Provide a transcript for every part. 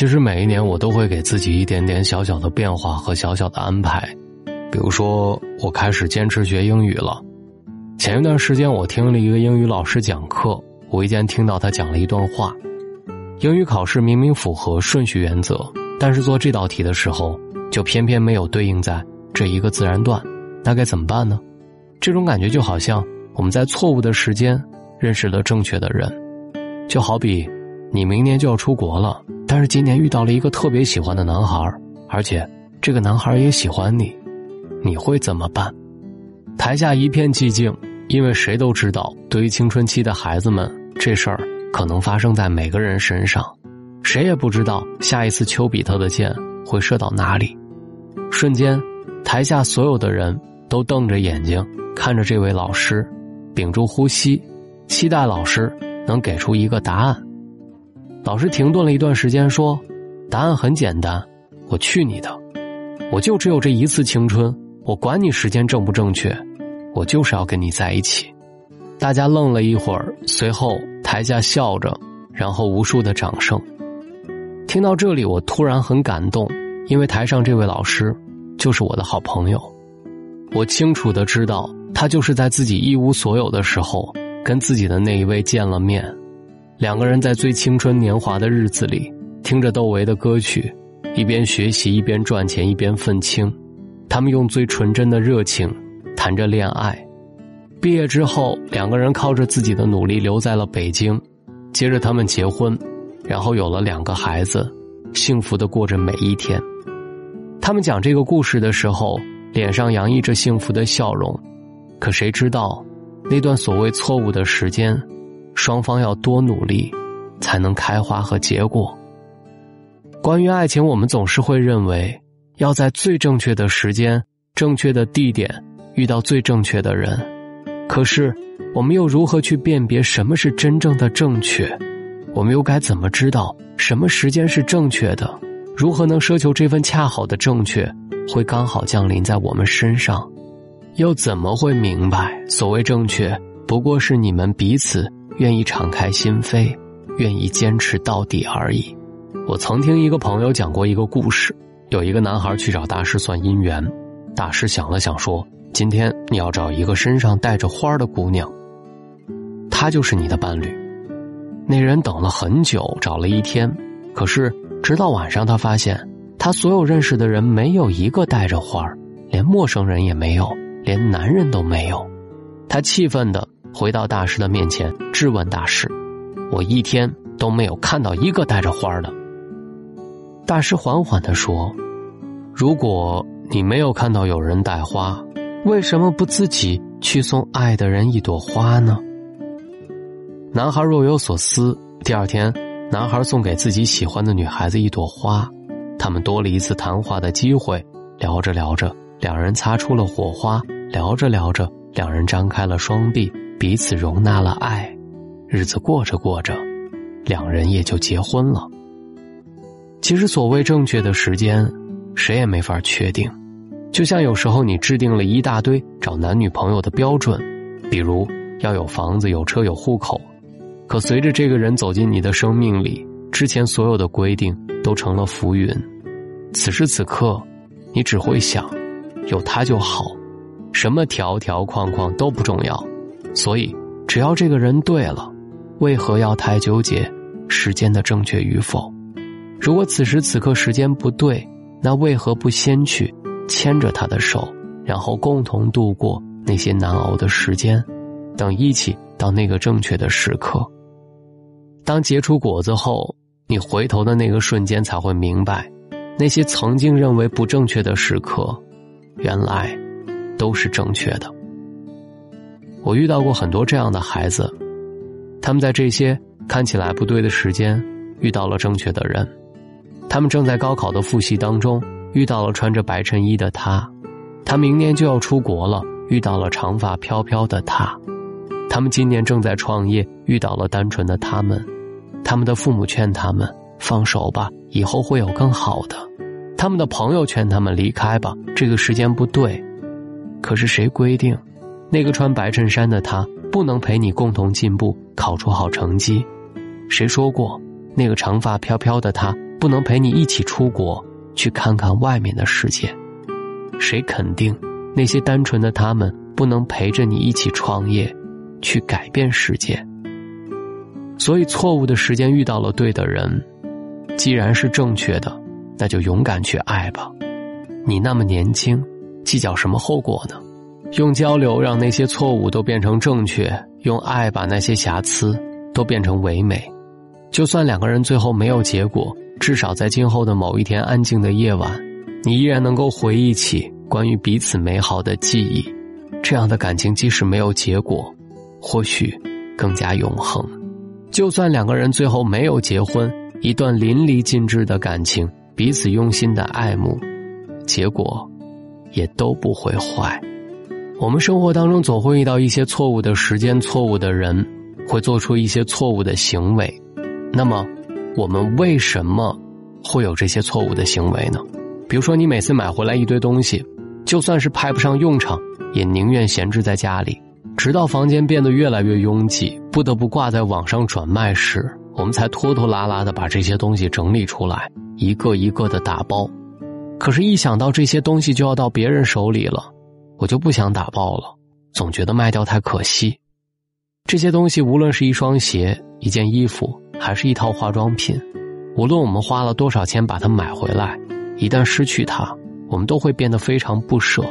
其实每一年我都会给自己一点点小小的变化和小小的安排，比如说我开始坚持学英语了。前一段时间我听了一个英语老师讲课，无意间听到他讲了一段话：英语考试明明符合顺序原则，但是做这道题的时候就偏偏没有对应在这一个自然段，那该怎么办呢？这种感觉就好像我们在错误的时间认识了正确的人，就好比你明年就要出国了。但是今年遇到了一个特别喜欢的男孩，而且这个男孩也喜欢你，你会怎么办？台下一片寂静，因为谁都知道，对于青春期的孩子们，这事儿可能发生在每个人身上，谁也不知道下一次丘比特的箭会射到哪里。瞬间，台下所有的人都瞪着眼睛看着这位老师，屏住呼吸，期待老师能给出一个答案。老师停顿了一段时间，说：“答案很简单，我去你的！我就只有这一次青春，我管你时间正不正确，我就是要跟你在一起。”大家愣了一会儿，随后台下笑着，然后无数的掌声。听到这里，我突然很感动，因为台上这位老师就是我的好朋友。我清楚的知道，他就是在自己一无所有的时候，跟自己的那一位见了面。两个人在最青春年华的日子里，听着窦唯的歌曲，一边学习一边赚钱一边愤青，他们用最纯真的热情谈着恋爱。毕业之后，两个人靠着自己的努力留在了北京，接着他们结婚，然后有了两个孩子，幸福的过着每一天。他们讲这个故事的时候，脸上洋溢着幸福的笑容，可谁知道，那段所谓错误的时间。双方要多努力，才能开花和结果。关于爱情，我们总是会认为要在最正确的时间、正确的地点遇到最正确的人。可是，我们又如何去辨别什么是真正的正确？我们又该怎么知道什么时间是正确的？如何能奢求这份恰好的正确会刚好降临在我们身上？又怎么会明白所谓正确不过是你们彼此？愿意敞开心扉，愿意坚持到底而已。我曾听一个朋友讲过一个故事：有一个男孩去找大师算姻缘，大师想了想说：“今天你要找一个身上带着花的姑娘，她就是你的伴侣。”那人等了很久，找了一天，可是直到晚上，他发现他所有认识的人没有一个带着花连陌生人也没有，连男人都没有。他气愤的。回到大师的面前，质问大师：“我一天都没有看到一个带着花的。”大师缓缓的说：“如果你没有看到有人带花，为什么不自己去送爱的人一朵花呢？”男孩若有所思。第二天，男孩送给自己喜欢的女孩子一朵花，他们多了一次谈话的机会。聊着聊着，两人擦出了火花；聊着聊着，两人张开了双臂。彼此容纳了爱，日子过着过着，两人也就结婚了。其实，所谓正确的时间，谁也没法确定。就像有时候你制定了一大堆找男女朋友的标准，比如要有房子、有车、有户口，可随着这个人走进你的生命里，之前所有的规定都成了浮云。此时此刻，你只会想，有他就好，什么条条框框都不重要。所以，只要这个人对了，为何要太纠结时间的正确与否？如果此时此刻时间不对，那为何不先去牵着他的手，然后共同度过那些难熬的时间，等一起到那个正确的时刻？当结出果子后，你回头的那个瞬间才会明白，那些曾经认为不正确的时刻，原来都是正确的。我遇到过很多这样的孩子，他们在这些看起来不对的时间遇到了正确的人，他们正在高考的复习当中遇到了穿着白衬衣的他，他明年就要出国了，遇到了长发飘飘的他，他们今年正在创业，遇到了单纯的他们，他们的父母劝他们放手吧，以后会有更好的，他们的朋友劝他们离开吧，这个时间不对，可是谁规定？那个穿白衬衫的他不能陪你共同进步，考出好成绩。谁说过，那个长发飘飘的他不能陪你一起出国去看看外面的世界？谁肯定那些单纯的他们不能陪着你一起创业，去改变世界？所以，错误的时间遇到了对的人，既然是正确的，那就勇敢去爱吧。你那么年轻，计较什么后果呢？用交流让那些错误都变成正确，用爱把那些瑕疵都变成唯美。就算两个人最后没有结果，至少在今后的某一天安静的夜晚，你依然能够回忆起关于彼此美好的记忆。这样的感情即使没有结果，或许更加永恒。就算两个人最后没有结婚，一段淋漓尽致的感情，彼此用心的爱慕，结果也都不会坏。我们生活当中总会遇到一些错误的时间、错误的人，会做出一些错误的行为。那么，我们为什么会有这些错误的行为呢？比如说，你每次买回来一堆东西，就算是派不上用场，也宁愿闲置在家里，直到房间变得越来越拥挤，不得不挂在网上转卖时，我们才拖拖拉拉的把这些东西整理出来，一个一个的打包。可是，一想到这些东西就要到别人手里了，我就不想打包了，总觉得卖掉太可惜。这些东西，无论是一双鞋、一件衣服。还是一套化妆品，无论我们花了多少钱把它买回来，一旦失去它，我们都会变得非常不舍。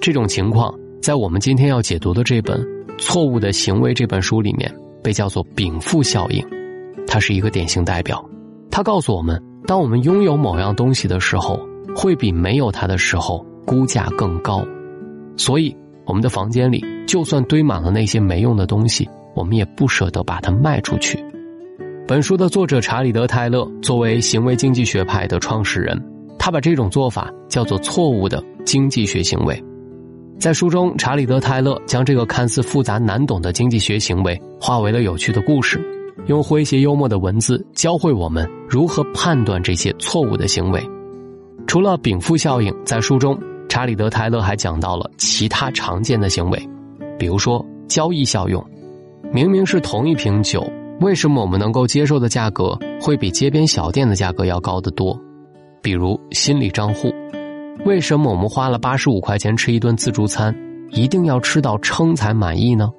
这种情况在我们今天要解读的这本《错误的行为》这本书里面被叫做禀赋效应，它是一个典型代表。它告诉我们，当我们拥有某样东西的时候，会比没有它的时候估价更高。所以，我们的房间里就算堆满了那些没用的东西，我们也不舍得把它卖出去。本书的作者查理德·泰勒作为行为经济学派的创始人，他把这种做法叫做错误的经济学行为。在书中，查理德·泰勒将这个看似复杂难懂的经济学行为化为了有趣的故事，用诙谐幽默的文字教会我们如何判断这些错误的行为。除了禀赋效应，在书中，查理德·泰勒还讲到了其他常见的行为，比如说交易效用，明明是同一瓶酒。为什么我们能够接受的价格会比街边小店的价格要高得多？比如心理账户，为什么我们花了八十五块钱吃一顿自助餐，一定要吃到撑才满意呢？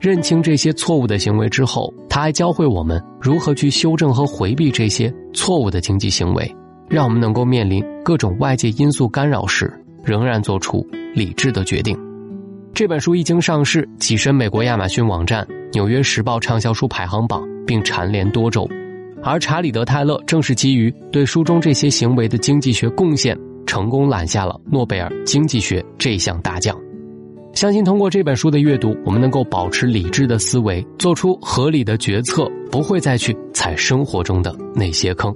认清这些错误的行为之后，他还教会我们如何去修正和回避这些错误的经济行为，让我们能够面临各种外界因素干扰时，仍然做出理智的决定。这本书一经上市，跻身美国亚马逊网站。《纽约时报》畅销书排行榜，并蝉联多周，而查理德·泰勒正是基于对书中这些行为的经济学贡献，成功揽下了诺贝尔经济学这项大奖。相信通过这本书的阅读，我们能够保持理智的思维，做出合理的决策，不会再去踩生活中的那些坑。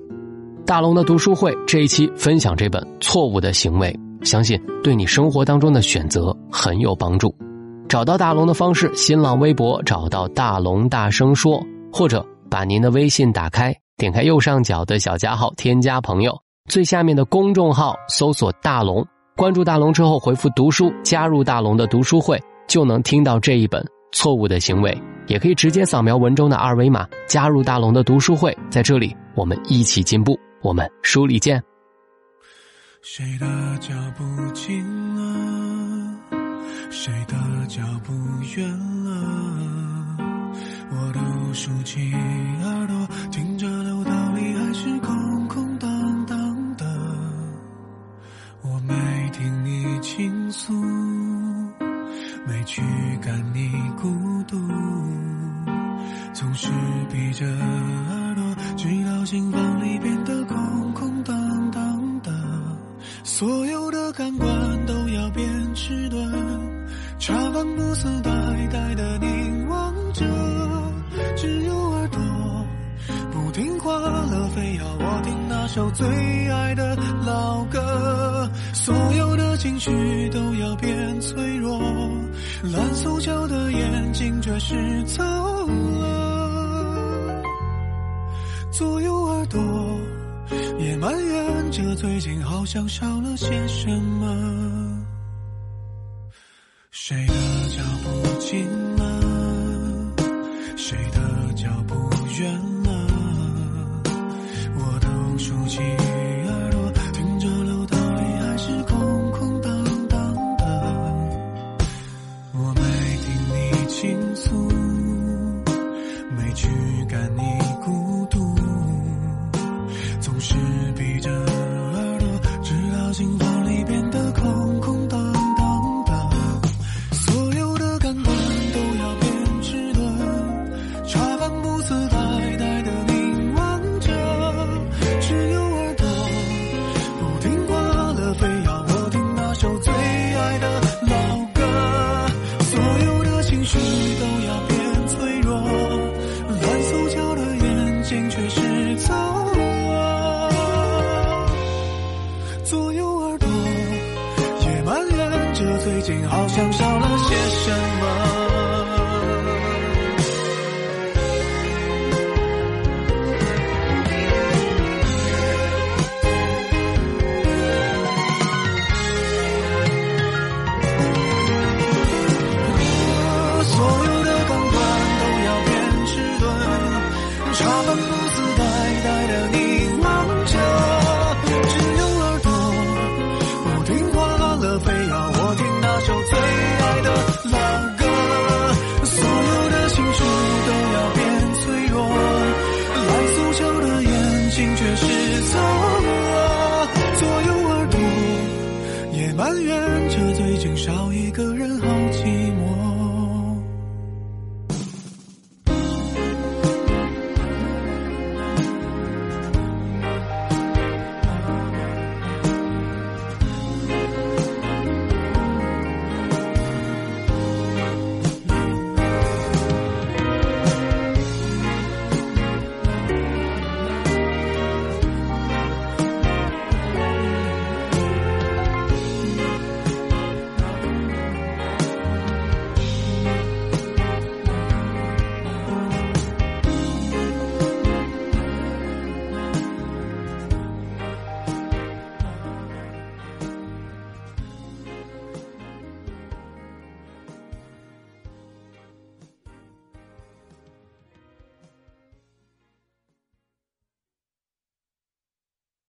大龙的读书会这一期分享这本《错误的行为》，相信对你生活当中的选择很有帮助。找到大龙的方式：新浪微博找到大龙，大声说，或者把您的微信打开，点开右上角的小加号，添加朋友，最下面的公众号搜索大龙，关注大龙之后回复读书，加入大龙的读书会，就能听到这一本错误的行为。也可以直接扫描文中的二维码，加入大龙的读书会，在这里我们一起进步，我们书里见。谁的脚步近了？谁的脚步远了？我都竖起茶饭不思呆呆的凝望着，只有耳朵不听话了，非要我听那首最爱的老歌。所有的情绪都要变脆弱，蓝塑胶的眼睛却是走了。左右耳朵也埋怨着，最近好像少了些什么。谁的脚步近？side of